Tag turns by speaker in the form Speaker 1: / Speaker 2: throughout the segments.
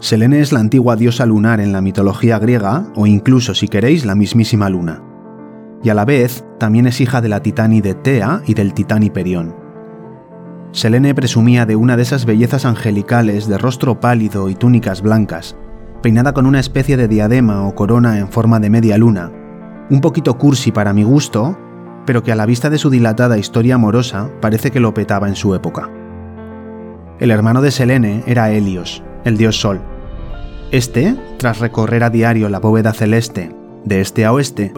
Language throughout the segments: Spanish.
Speaker 1: Selene es la antigua diosa lunar en la mitología griega, o incluso, si queréis, la mismísima luna. Y a la vez, también es hija de la titánide Tea y del titán Hiperión. Selene presumía de una de esas bellezas angelicales de rostro pálido y túnicas blancas, peinada con una especie de diadema o corona en forma de media luna, un poquito cursi para mi gusto, pero que a la vista de su dilatada historia amorosa parece que lo petaba en su época. El hermano de Selene era Helios, el dios Sol. Este, tras recorrer a diario la bóveda celeste, de este a oeste,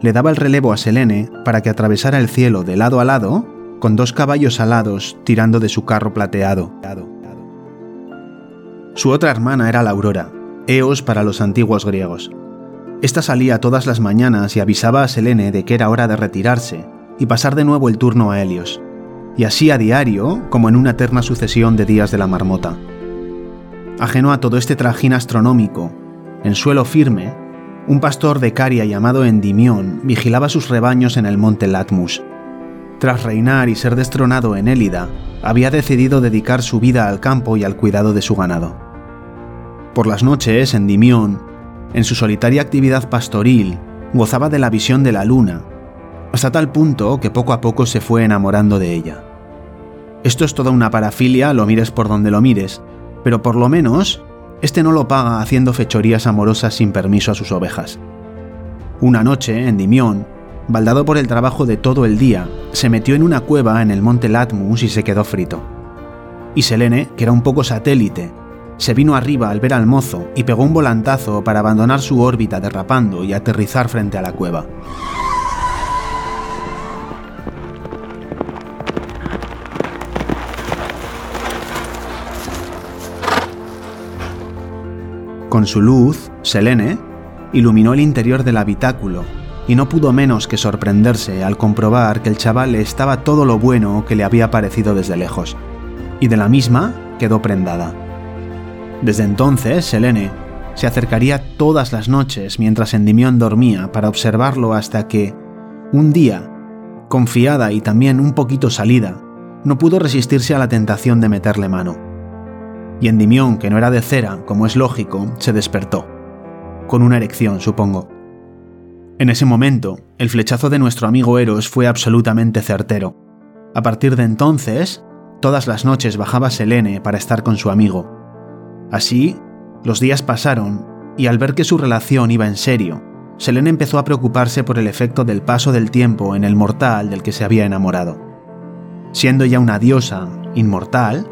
Speaker 1: le daba el relevo a Selene para que atravesara el cielo de lado a lado con dos caballos alados tirando de su carro plateado. Su otra hermana era la Aurora, Eos para los antiguos griegos. Esta salía todas las mañanas y avisaba a Selene de que era hora de retirarse y pasar de nuevo el turno a Helios, y así a diario como en una eterna sucesión de días de la marmota. Ajeno a todo este trajín astronómico, en suelo firme, un pastor de Caria llamado Endimión vigilaba sus rebaños en el monte Latmus. Tras reinar y ser destronado en Élida, había decidido dedicar su vida al campo y al cuidado de su ganado. Por las noches, Endimión, en su solitaria actividad pastoril, gozaba de la visión de la luna, hasta tal punto que poco a poco se fue enamorando de ella. Esto es toda una parafilia, lo mires por donde lo mires, pero por lo menos, este no lo paga haciendo fechorías amorosas sin permiso a sus ovejas. Una noche, en Dimión, baldado por el trabajo de todo el día, se metió en una cueva en el monte Latmus y se quedó frito. Y Selene, que era un poco satélite, se vino arriba al ver al mozo y pegó un volantazo para abandonar su órbita derrapando y aterrizar frente a la cueva. Con su luz, Selene iluminó el interior del habitáculo y no pudo menos que sorprenderse al comprobar que el chaval estaba todo lo bueno que le había parecido desde lejos, y de la misma quedó prendada. Desde entonces, Selene se acercaría todas las noches mientras Endimión dormía para observarlo hasta que, un día, confiada y también un poquito salida, no pudo resistirse a la tentación de meterle mano y Endimión, que no era de cera, como es lógico, se despertó. Con una erección, supongo. En ese momento, el flechazo de nuestro amigo Eros fue absolutamente certero. A partir de entonces, todas las noches bajaba Selene para estar con su amigo. Así, los días pasaron, y al ver que su relación iba en serio, Selene empezó a preocuparse por el efecto del paso del tiempo en el mortal del que se había enamorado. Siendo ya una diosa, inmortal,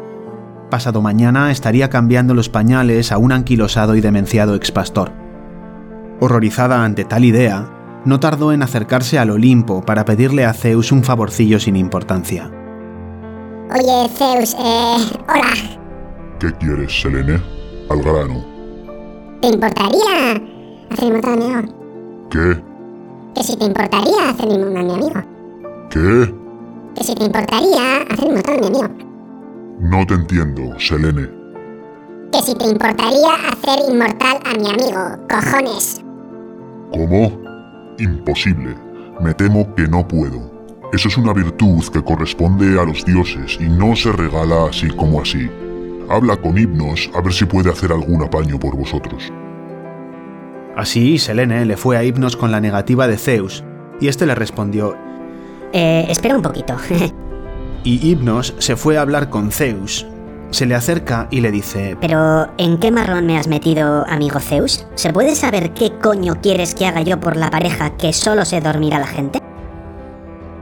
Speaker 1: pasado mañana estaría cambiando los pañales a un anquilosado y demenciado expastor. Horrorizada ante tal idea, no tardó en acercarse al Olimpo para pedirle a Zeus un favorcillo sin importancia.
Speaker 2: Oye, Zeus, eh... Hola.
Speaker 3: ¿Qué quieres, Selene? Al grano.
Speaker 2: ¿Te importaría hacerme un a mi amigo?
Speaker 3: ¿Qué?
Speaker 2: Que si te importaría hacerme un a mi amigo.
Speaker 3: ¿Qué?
Speaker 2: Que si te importaría hacerme un a mi amigo.
Speaker 3: No te entiendo, Selene.
Speaker 2: Que si te importaría hacer inmortal a mi amigo, cojones.
Speaker 3: ¿Cómo? Imposible. Me temo que no puedo. Eso es una virtud que corresponde a los dioses y no se regala así como así. Habla con Hipnos a ver si puede hacer algún apaño por vosotros.
Speaker 1: Así, Selene le fue a Hipnos con la negativa de Zeus, y este le respondió:
Speaker 4: Eh, espera un poquito.
Speaker 1: Y Hipnos se fue a hablar con Zeus. Se le acerca y le dice,
Speaker 4: Pero, ¿en qué marrón me has metido, amigo Zeus? ¿Se puede saber qué coño quieres que haga yo por la pareja que solo se dormirá la gente?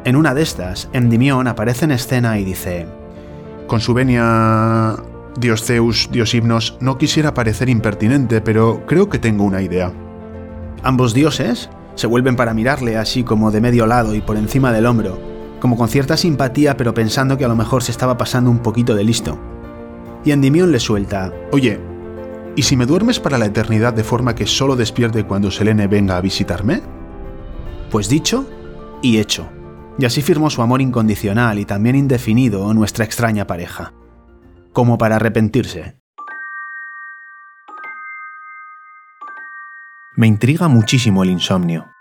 Speaker 1: En una de estas, Endimión aparece en escena y dice,
Speaker 5: Con su venia, Dios Zeus, Dios Hipnos, no quisiera parecer impertinente, pero creo que tengo una idea.
Speaker 1: Ambos dioses se vuelven para mirarle así como de medio lado y por encima del hombro, como con cierta simpatía pero pensando que a lo mejor se estaba pasando un poquito de listo. Y Endimión le suelta,
Speaker 5: Oye, ¿y si me duermes para la eternidad de forma que solo despierte cuando Selene venga a visitarme?
Speaker 1: Pues dicho y hecho. Y así firmó su amor incondicional y también indefinido nuestra extraña pareja. Como para arrepentirse. Me intriga muchísimo el insomnio.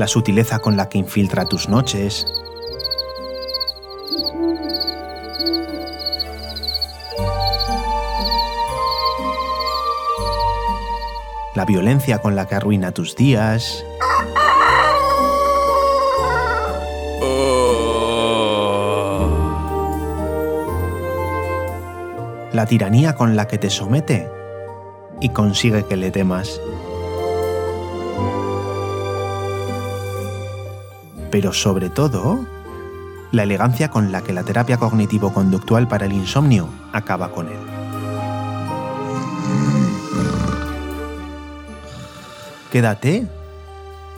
Speaker 1: la sutileza con la que infiltra tus noches. La violencia con la que arruina tus días. La tiranía con la que te somete y consigue que le temas. Pero sobre todo, la elegancia con la que la terapia cognitivo-conductual para el insomnio acaba con él. Quédate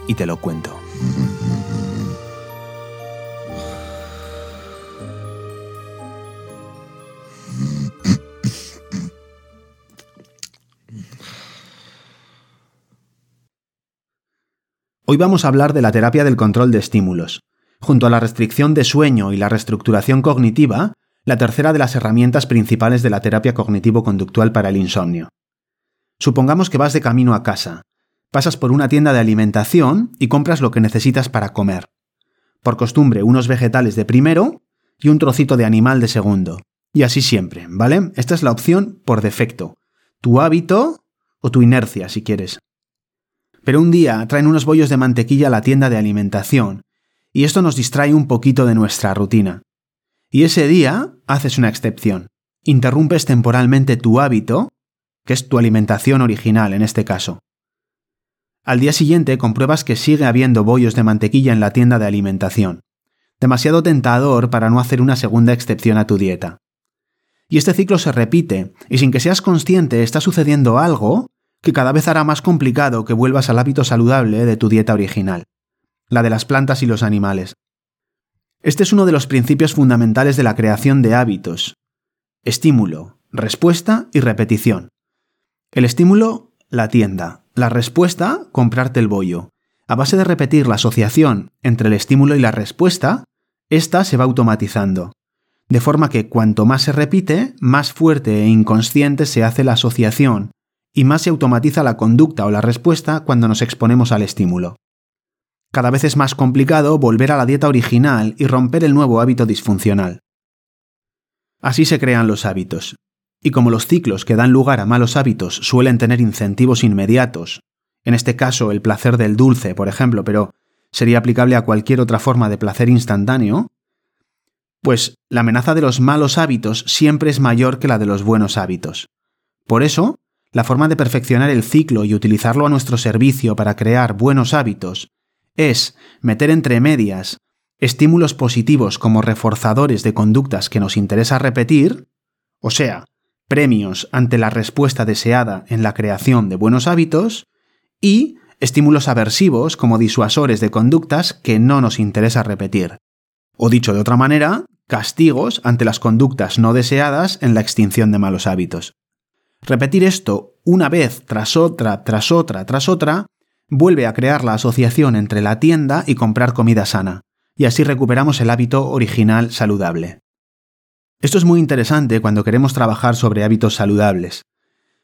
Speaker 1: y te lo cuento. Hoy vamos a hablar de la terapia del control de estímulos. Junto a la restricción de sueño y la reestructuración cognitiva, la tercera de las herramientas principales de la terapia cognitivo-conductual para el insomnio. Supongamos que vas de camino a casa, pasas por una tienda de alimentación y compras lo que necesitas para comer. Por costumbre, unos vegetales de primero y un trocito de animal de segundo. Y así siempre, ¿vale? Esta es la opción por defecto. Tu hábito o tu inercia, si quieres. Pero un día traen unos bollos de mantequilla a la tienda de alimentación, y esto nos distrae un poquito de nuestra rutina. Y ese día haces una excepción. Interrumpes temporalmente tu hábito, que es tu alimentación original en este caso. Al día siguiente compruebas que sigue habiendo bollos de mantequilla en la tienda de alimentación. Demasiado tentador para no hacer una segunda excepción a tu dieta. Y este ciclo se repite, y sin que seas consciente está sucediendo algo que cada vez hará más complicado que vuelvas al hábito saludable de tu dieta original, la de las plantas y los animales. Este es uno de los principios fundamentales de la creación de hábitos. Estímulo, respuesta y repetición. El estímulo, la tienda. La respuesta, comprarte el bollo. A base de repetir la asociación entre el estímulo y la respuesta, ésta se va automatizando. De forma que cuanto más se repite, más fuerte e inconsciente se hace la asociación y más se automatiza la conducta o la respuesta cuando nos exponemos al estímulo. Cada vez es más complicado volver a la dieta original y romper el nuevo hábito disfuncional. Así se crean los hábitos. Y como los ciclos que dan lugar a malos hábitos suelen tener incentivos inmediatos, en este caso el placer del dulce, por ejemplo, pero sería aplicable a cualquier otra forma de placer instantáneo, pues la amenaza de los malos hábitos siempre es mayor que la de los buenos hábitos. Por eso, la forma de perfeccionar el ciclo y utilizarlo a nuestro servicio para crear buenos hábitos es meter entre medias estímulos positivos como reforzadores de conductas que nos interesa repetir, o sea, premios ante la respuesta deseada en la creación de buenos hábitos, y estímulos aversivos como disuasores de conductas que no nos interesa repetir. O dicho de otra manera, castigos ante las conductas no deseadas en la extinción de malos hábitos. Repetir esto una vez tras otra, tras otra, tras otra, vuelve a crear la asociación entre la tienda y comprar comida sana, y así recuperamos el hábito original saludable. Esto es muy interesante cuando queremos trabajar sobre hábitos saludables.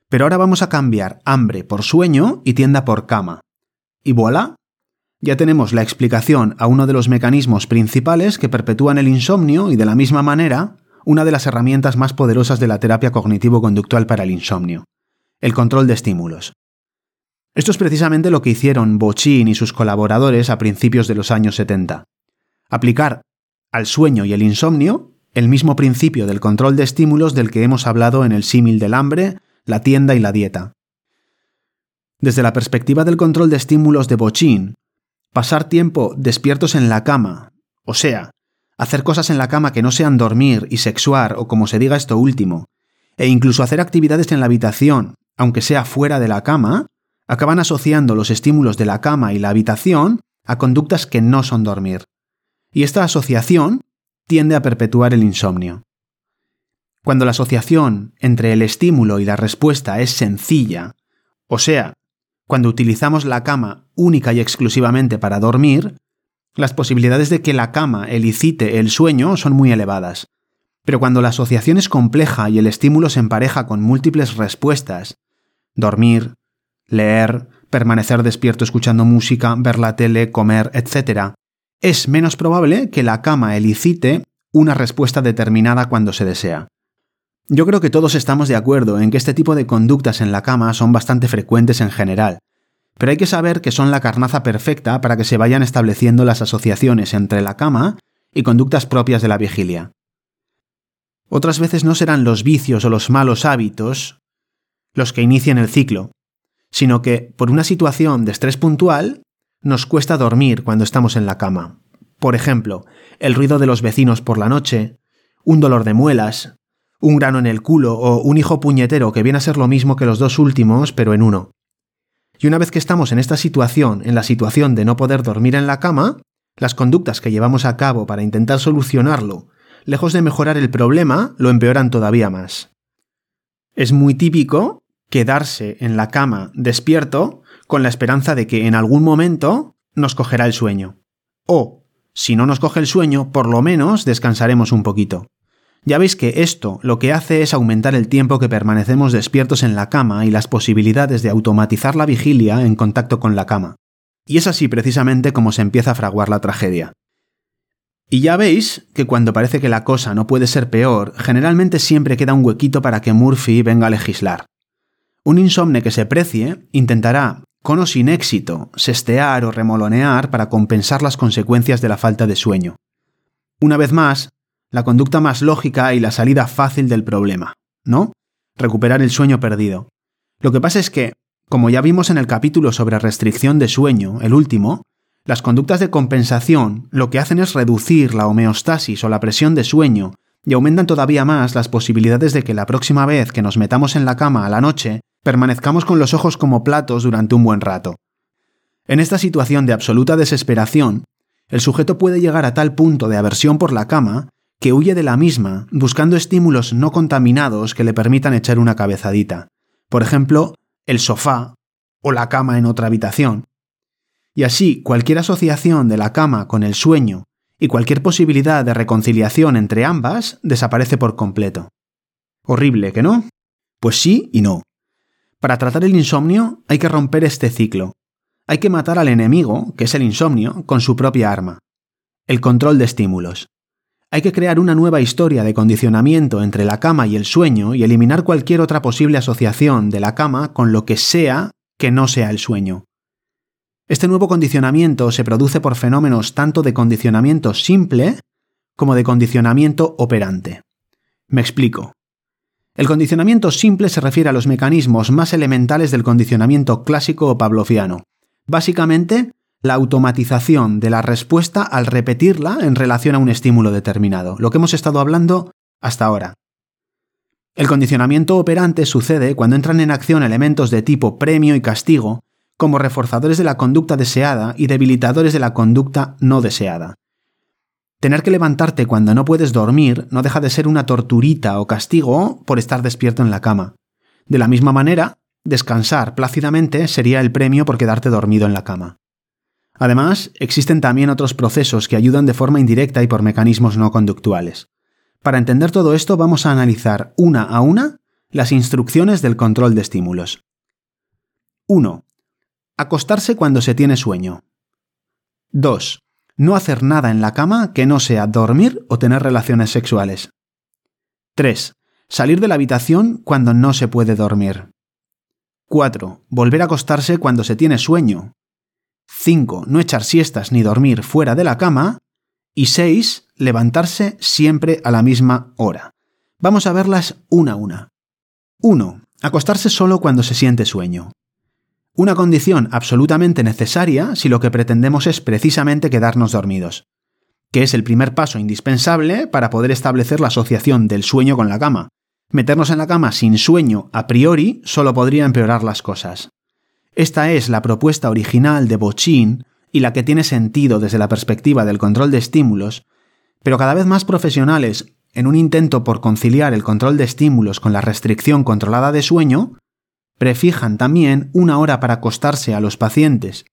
Speaker 1: Pero ahora vamos a cambiar hambre por sueño y tienda por cama. Y voilà, ya tenemos la explicación a uno de los mecanismos principales que perpetúan el insomnio y de la misma manera una de las herramientas más poderosas de la terapia cognitivo-conductual para el insomnio, el control de estímulos. Esto es precisamente lo que hicieron Bochin y sus colaboradores a principios de los años 70. Aplicar al sueño y el insomnio el mismo principio del control de estímulos del que hemos hablado en el símil del hambre, la tienda y la dieta. Desde la perspectiva del control de estímulos de Bochin, pasar tiempo despiertos en la cama, o sea, hacer cosas en la cama que no sean dormir y sexuar o como se diga esto último, e incluso hacer actividades en la habitación, aunque sea fuera de la cama, acaban asociando los estímulos de la cama y la habitación a conductas que no son dormir. Y esta asociación tiende a perpetuar el insomnio. Cuando la asociación entre el estímulo y la respuesta es sencilla, o sea, cuando utilizamos la cama única y exclusivamente para dormir, las posibilidades de que la cama elicite el sueño son muy elevadas. Pero cuando la asociación es compleja y el estímulo se empareja con múltiples respuestas, dormir, leer, permanecer despierto escuchando música, ver la tele, comer, etc., es menos probable que la cama elicite una respuesta determinada cuando se desea. Yo creo que todos estamos de acuerdo en que este tipo de conductas en la cama son bastante frecuentes en general, pero hay que saber que son la carnaza perfecta para que se vayan estableciendo las asociaciones entre la cama y conductas propias de la vigilia. Otras veces no serán los vicios o los malos hábitos los que inician el ciclo, sino que, por una situación de estrés puntual, nos cuesta dormir cuando estamos en la cama. Por ejemplo, el ruido de los vecinos por la noche, un dolor de muelas, un grano en el culo o un hijo puñetero que viene a ser lo mismo que los dos últimos, pero en uno. Y una vez que estamos en esta situación, en la situación de no poder dormir en la cama, las conductas que llevamos a cabo para intentar solucionarlo, lejos de mejorar el problema, lo empeoran todavía más. Es muy típico quedarse en la cama despierto con la esperanza de que en algún momento nos cogerá el sueño. O, si no nos coge el sueño, por lo menos descansaremos un poquito. Ya veis que esto lo que hace es aumentar el tiempo que permanecemos despiertos en la cama y las posibilidades de automatizar la vigilia en contacto con la cama. Y es así precisamente como se empieza a fraguar la tragedia. Y ya veis que cuando parece que la cosa no puede ser peor, generalmente siempre queda un huequito para que Murphy venga a legislar. Un insomne que se precie intentará, con o sin éxito, sestear o remolonear para compensar las consecuencias de la falta de sueño. Una vez más, la conducta más lógica y la salida fácil del problema, ¿no? Recuperar el sueño perdido. Lo que pasa es que, como ya vimos en el capítulo sobre restricción de sueño, el último, las conductas de compensación lo que hacen es reducir la homeostasis o la presión de sueño y aumentan todavía más las posibilidades de que la próxima vez que nos metamos en la cama a la noche permanezcamos con los ojos como platos durante un buen rato. En esta situación de absoluta desesperación, el sujeto puede llegar a tal punto de aversión por la cama que huye de la misma, buscando estímulos no contaminados que le permitan echar una cabezadita. Por ejemplo, el sofá o la cama en otra habitación. Y así, cualquier asociación de la cama con el sueño y cualquier posibilidad de reconciliación entre ambas desaparece por completo. Horrible, ¿que no? Pues sí y no. Para tratar el insomnio hay que romper este ciclo. Hay que matar al enemigo, que es el insomnio, con su propia arma. El control de estímulos. Hay que crear una nueva historia de condicionamiento entre la cama y el sueño y eliminar cualquier otra posible asociación de la cama con lo que sea que no sea el sueño. Este nuevo condicionamiento se produce por fenómenos tanto de condicionamiento simple como de condicionamiento operante. Me explico. El condicionamiento simple se refiere a los mecanismos más elementales del condicionamiento clásico o pavloviano. Básicamente, la automatización de la respuesta al repetirla en relación a un estímulo determinado, lo que hemos estado hablando hasta ahora. El condicionamiento operante sucede cuando entran en acción elementos de tipo premio y castigo, como reforzadores de la conducta deseada y debilitadores de la conducta no deseada. Tener que levantarte cuando no puedes dormir no deja de ser una torturita o castigo por estar despierto en la cama. De la misma manera, descansar plácidamente sería el premio por quedarte dormido en la cama. Además, existen también otros procesos que ayudan de forma indirecta y por mecanismos no conductuales. Para entender todo esto vamos a analizar una a una las instrucciones del control de estímulos. 1. Acostarse cuando se tiene sueño. 2. No hacer nada en la cama que no sea dormir o tener relaciones sexuales. 3. Salir de la habitación cuando no se puede dormir. 4. Volver a acostarse cuando se tiene sueño, 5. No echar siestas ni dormir fuera de la cama. Y 6. Levantarse siempre a la misma hora. Vamos a verlas una a una. 1. Acostarse solo cuando se siente sueño. Una condición absolutamente necesaria si lo que pretendemos es precisamente quedarnos dormidos, que es el primer paso indispensable para poder establecer la asociación del sueño con la cama. Meternos en la cama sin sueño a priori solo podría empeorar las cosas. Esta es la propuesta original de Bochin y la que tiene sentido desde la perspectiva del control de estímulos, pero cada vez más profesionales, en un intento por conciliar el control de estímulos con la restricción controlada de sueño, prefijan también una hora para acostarse a los pacientes.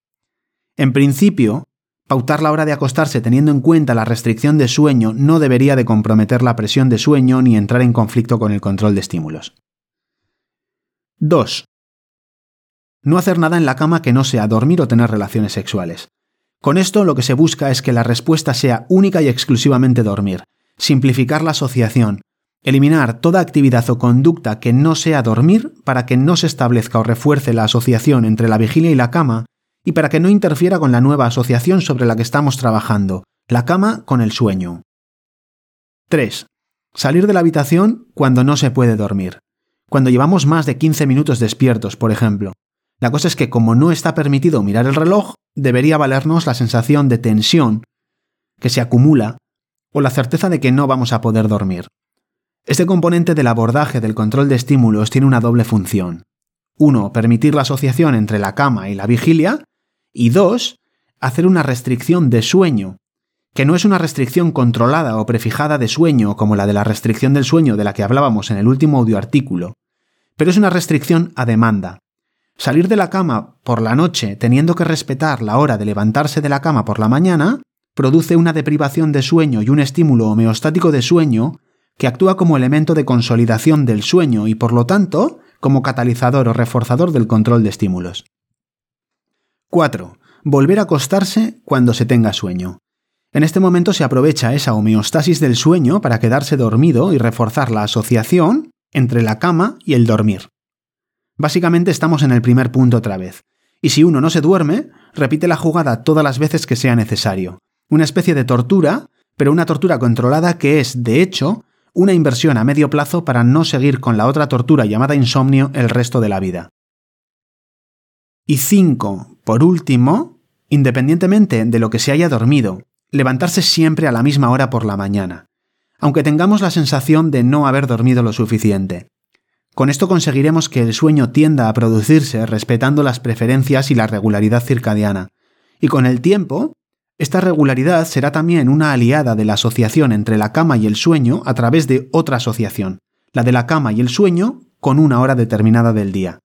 Speaker 1: En principio, pautar la hora de acostarse teniendo en cuenta la restricción de sueño no debería de comprometer la presión de sueño ni entrar en conflicto con el control de estímulos. 2. No hacer nada en la cama que no sea dormir o tener relaciones sexuales. Con esto lo que se busca es que la respuesta sea única y exclusivamente dormir, simplificar la asociación, Eliminar toda actividad o conducta que no sea dormir para que no se establezca o refuerce la asociación entre la vigilia y la cama y para que no interfiera con la nueva asociación sobre la que estamos trabajando, la cama con el sueño. 3. Salir de la habitación cuando no se puede dormir. Cuando llevamos más de 15 minutos despiertos, por ejemplo. La cosa es que como no está permitido mirar el reloj, debería valernos la sensación de tensión que se acumula o la certeza de que no vamos a poder dormir. Este componente del abordaje del control de estímulos tiene una doble función. Uno, permitir la asociación entre la cama y la vigilia, y dos, hacer una restricción de sueño, que no es una restricción controlada o prefijada de sueño como la de la restricción del sueño de la que hablábamos en el último audioartículo, pero es una restricción a demanda. Salir de la cama por la noche teniendo que respetar la hora de levantarse de la cama por la mañana produce una deprivación de sueño y un estímulo homeostático de sueño que actúa como elemento de consolidación del sueño y por lo tanto como catalizador o reforzador del control de estímulos. 4. Volver a acostarse cuando se tenga sueño. En este momento se aprovecha esa homeostasis del sueño para quedarse dormido y reforzar la asociación entre la cama y el dormir. Básicamente estamos en el primer punto otra vez. Y si uno no se duerme, repite la jugada todas las veces que sea necesario. Una especie de tortura, pero una tortura controlada que es, de hecho, una inversión a medio plazo para no seguir con la otra tortura llamada insomnio el resto de la vida. Y 5. Por último, independientemente de lo que se haya dormido, levantarse siempre a la misma hora por la mañana, aunque tengamos la sensación de no haber dormido lo suficiente. Con esto conseguiremos que el sueño tienda a producirse respetando las preferencias y la regularidad circadiana, y con el tiempo esta regularidad será también una aliada de la asociación entre la cama y el sueño a través de otra asociación, la de la cama y el sueño con una hora determinada del día.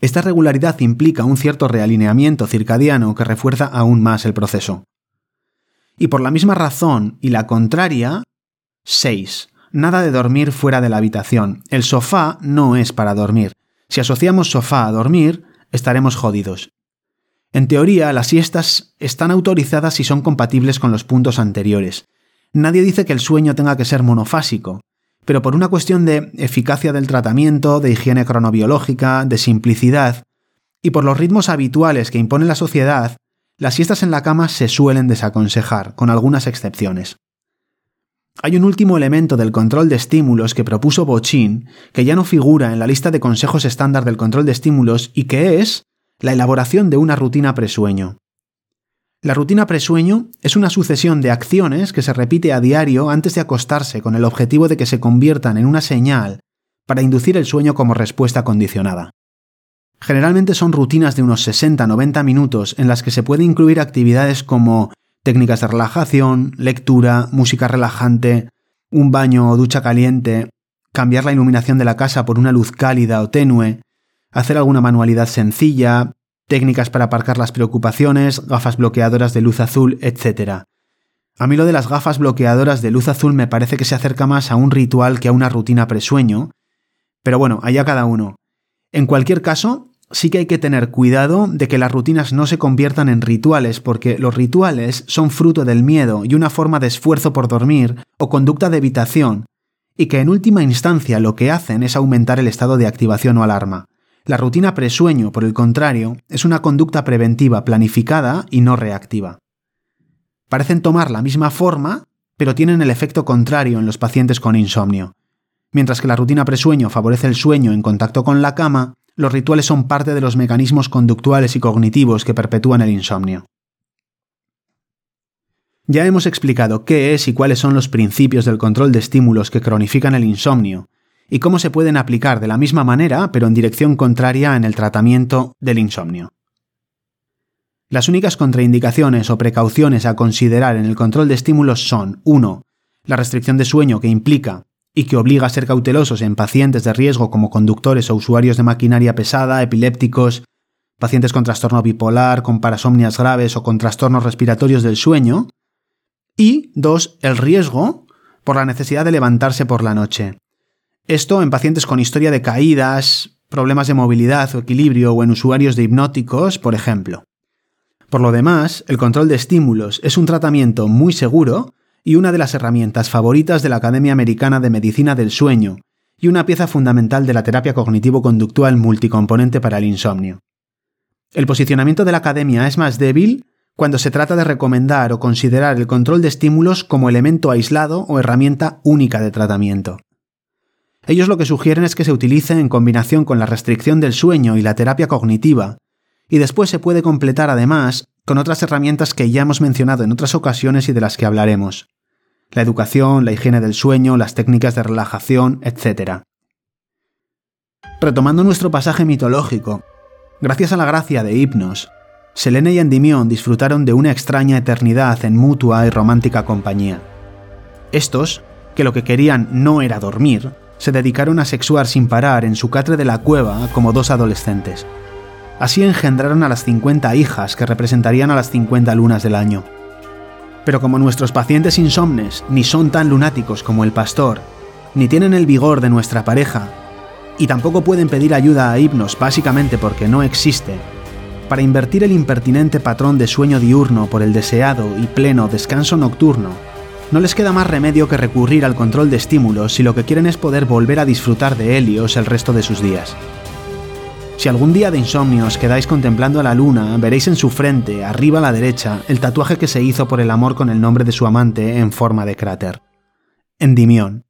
Speaker 1: Esta regularidad implica un cierto realineamiento circadiano que refuerza aún más el proceso. Y por la misma razón y la contraria, 6. Nada de dormir fuera de la habitación. El sofá no es para dormir. Si asociamos sofá a dormir, estaremos jodidos. En teoría, las siestas están autorizadas y son compatibles con los puntos anteriores. Nadie dice que el sueño tenga que ser monofásico, pero por una cuestión de eficacia del tratamiento, de higiene cronobiológica, de simplicidad, y por los ritmos habituales que impone la sociedad, las siestas en la cama se suelen desaconsejar, con algunas excepciones. Hay un último elemento del control de estímulos que propuso Bochin, que ya no figura en la lista de consejos estándar del control de estímulos y que es la elaboración de una rutina presueño. La rutina presueño es una sucesión de acciones que se repite a diario antes de acostarse con el objetivo de que se conviertan en una señal para inducir el sueño como respuesta condicionada. Generalmente son rutinas de unos 60-90 minutos en las que se puede incluir actividades como técnicas de relajación, lectura, música relajante, un baño o ducha caliente, cambiar la iluminación de la casa por una luz cálida o tenue, hacer alguna manualidad sencilla, técnicas para aparcar las preocupaciones, gafas bloqueadoras de luz azul, etc. A mí lo de las gafas bloqueadoras de luz azul me parece que se acerca más a un ritual que a una rutina presueño, pero bueno, allá cada uno. En cualquier caso, sí que hay que tener cuidado de que las rutinas no se conviertan en rituales, porque los rituales son fruto del miedo y una forma de esfuerzo por dormir o conducta de evitación, y que en última instancia lo que hacen es aumentar el estado de activación o alarma. La rutina presueño, por el contrario, es una conducta preventiva planificada y no reactiva. Parecen tomar la misma forma, pero tienen el efecto contrario en los pacientes con insomnio. Mientras que la rutina presueño favorece el sueño en contacto con la cama, los rituales son parte de los mecanismos conductuales y cognitivos que perpetúan el insomnio. Ya hemos explicado qué es y cuáles son los principios del control de estímulos que cronifican el insomnio, y cómo se pueden aplicar de la misma manera, pero en dirección contraria en el tratamiento del insomnio. Las únicas contraindicaciones o precauciones a considerar en el control de estímulos son 1. La restricción de sueño que implica y que obliga a ser cautelosos en pacientes de riesgo como conductores o usuarios de maquinaria pesada, epilépticos, pacientes con trastorno bipolar, con parasomnias graves o con trastornos respiratorios del sueño. Y 2. El riesgo por la necesidad de levantarse por la noche. Esto en pacientes con historia de caídas, problemas de movilidad o equilibrio o en usuarios de hipnóticos, por ejemplo. Por lo demás, el control de estímulos es un tratamiento muy seguro y una de las herramientas favoritas de la Academia Americana de Medicina del Sueño, y una pieza fundamental de la terapia cognitivo-conductual multicomponente para el insomnio. El posicionamiento de la Academia es más débil cuando se trata de recomendar o considerar el control de estímulos como elemento aislado o herramienta única de tratamiento. Ellos lo que sugieren es que se utilice en combinación con la restricción del sueño y la terapia cognitiva, y después se puede completar además con otras herramientas que ya hemos mencionado en otras ocasiones y de las que hablaremos. La educación, la higiene del sueño, las técnicas de relajación, etc. Retomando nuestro pasaje mitológico, gracias a la gracia de Hipnos, Selene y Endimión disfrutaron de una extraña eternidad en mutua y romántica compañía. Estos, que lo que querían no era dormir, se dedicaron a sexuar sin parar en su catre de la cueva como dos adolescentes. Así engendraron a las 50 hijas que representarían a las 50 lunas del año. Pero como nuestros pacientes insomnes ni son tan lunáticos como el pastor, ni tienen el vigor de nuestra pareja, y tampoco pueden pedir ayuda a hipnos básicamente porque no existe, para invertir el impertinente patrón de sueño diurno por el deseado y pleno descanso nocturno, no les queda más remedio que recurrir al control de estímulos si lo que quieren es poder volver a disfrutar de Helios el resto de sus días. Si algún día de insomnio os quedáis contemplando a la luna, veréis en su frente, arriba a la derecha, el tatuaje que se hizo por el amor con el nombre de su amante en forma de cráter. Endimión.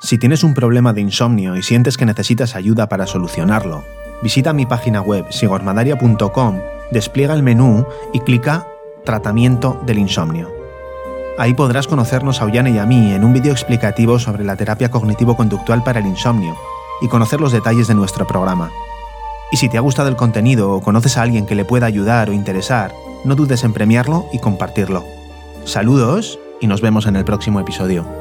Speaker 1: Si tienes un problema de insomnio y sientes que necesitas ayuda para solucionarlo, visita mi página web sigormadaria.com, despliega el menú y clica Tratamiento del insomnio. Ahí podrás conocernos a Ollane y a mí en un vídeo explicativo sobre la terapia cognitivo-conductual para el insomnio y conocer los detalles de nuestro programa. Y si te ha gustado el contenido o conoces a alguien que le pueda ayudar o interesar, no dudes en premiarlo y compartirlo. Saludos y nos vemos en el próximo episodio.